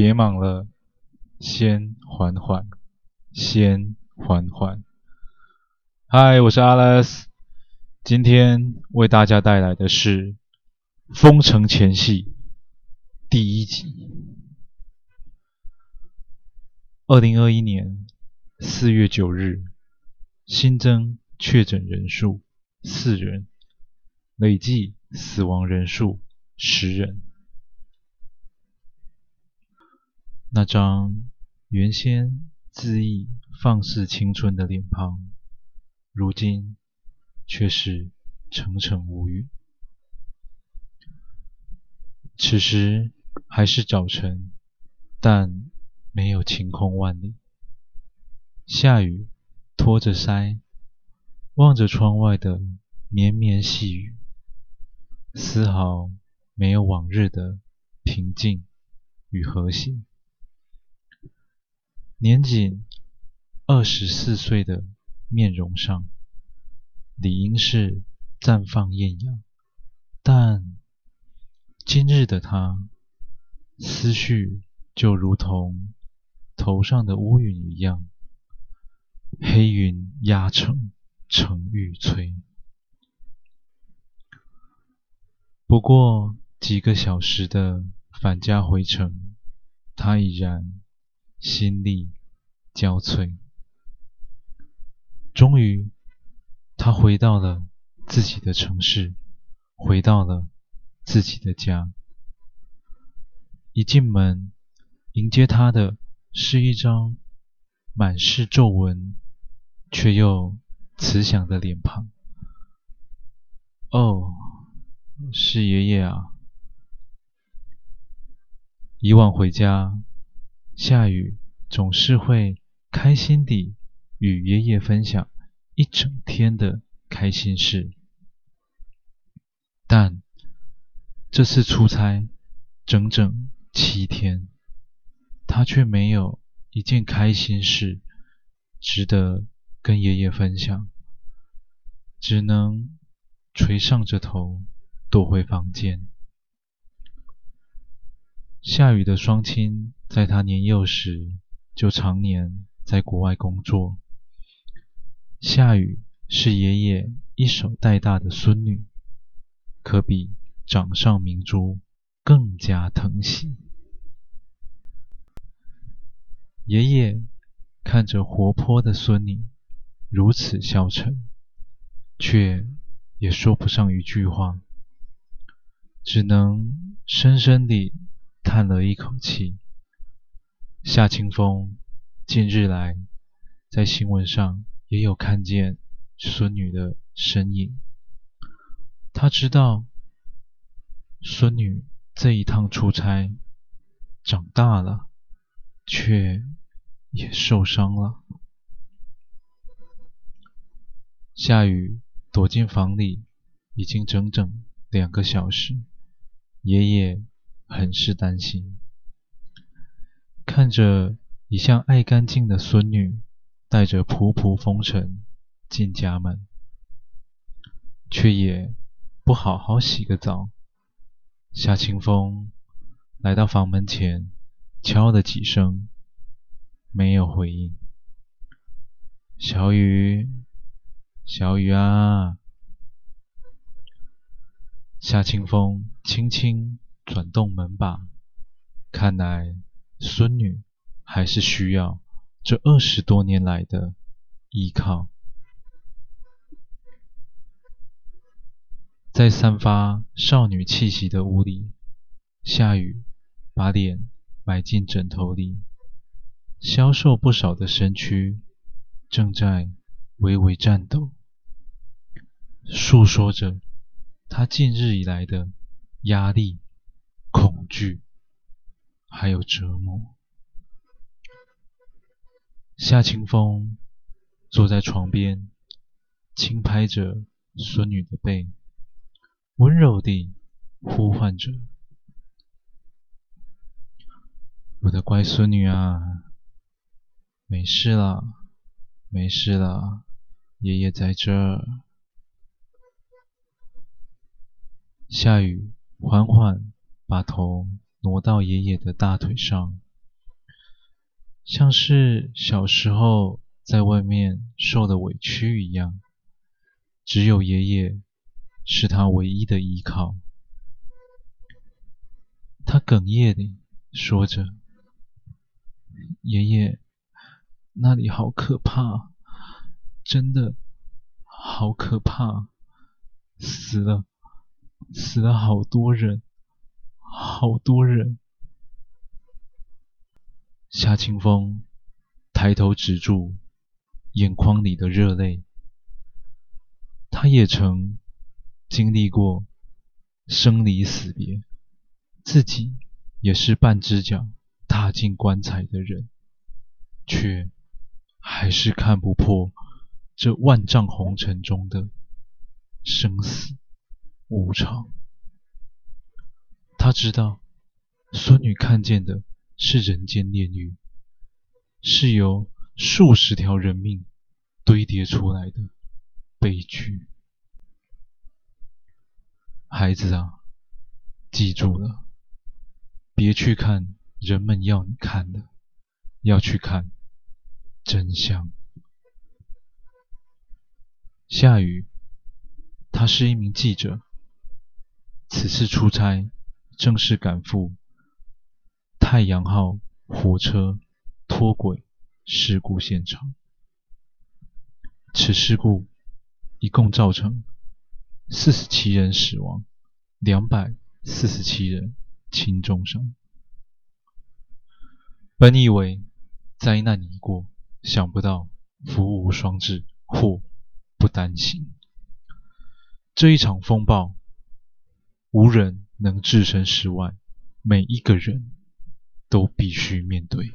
别忙了，先缓缓，先缓缓。嗨，我是 Alex，今天为大家带来的是《封城前戏》第一集。二零二一年四月九日，新增确诊人数四人，累计死亡人数十人。那张原先恣意放肆青春的脸庞，如今却是沉沉无语。此时还是早晨，但没有晴空万里。下雨托着腮，望着窗外的绵绵细雨，丝毫没有往日的平静与和谐。年仅二十四岁的面容上，理应是绽放艳阳，但今日的他，思绪就如同头上的乌云一样，黑云压城，城欲摧。不过几个小时的返家回程，他已然。心力交瘁，终于，他回到了自己的城市，回到了自己的家。一进门，迎接他的是一张满是皱纹却又慈祥的脸庞。哦，是爷爷啊！以往回家。夏雨总是会开心地与爷爷分享一整天的开心事，但这次出差整整七天，他却没有一件开心事值得跟爷爷分享，只能垂丧着头躲回房间。夏雨的双亲在她年幼时就常年在国外工作。夏雨是爷爷一手带大的孙女，可比掌上明珠更加疼惜。爷爷看着活泼的孙女如此消沉，却也说不上一句话，只能深深地。叹了一口气。夏清风近日来在新闻上也有看见孙女的身影。他知道孙女这一趟出差长大了，却也受伤了。夏雨躲进房里已经整整两个小时，爷爷。很是担心，看着一向爱干净的孙女带着仆仆风尘进家门，却也不好好洗个澡。夏清风来到房门前，敲了几声，没有回应。小雨，小雨啊！夏清风轻轻。转动门把，看来孙女还是需要这二十多年来的依靠。在散发少女气息的屋里，夏雨把脸埋进枕头里，消瘦不少的身躯正在微微颤抖，诉说着她近日以来的压力。惧，还有折磨。夏清风坐在床边，轻拍着孙女的背，温柔地呼唤着：“我的乖孙女啊，没事了，没事了，爷爷在这儿。”夏雨缓缓。把头挪到爷爷的大腿上，像是小时候在外面受的委屈一样，只有爷爷是他唯一的依靠。他哽咽地说着：“爷爷，那里好可怕，真的好可怕，死了，死了好多人，好多人。”夏清风抬头止住眼眶里的热泪，他也曾经历过生离死别，自己也是半只脚踏进棺材的人，却还是看不破这万丈红尘中的生死无常。他知道，孙女看见的。是人间炼狱，是由数十条人命堆叠出来的悲剧。孩子啊，记住了，别去看人们要你看的，要去看真相。夏雨，他是一名记者，此次出差正式赶赴。太阳号火车脱轨事故现场，此事故一共造成四十七人死亡，两百四十七人轻重伤。本以为灾难已过，想不到福无双至，祸不单行。这一场风暴，无人能置身事外，每一个人。都必须面对。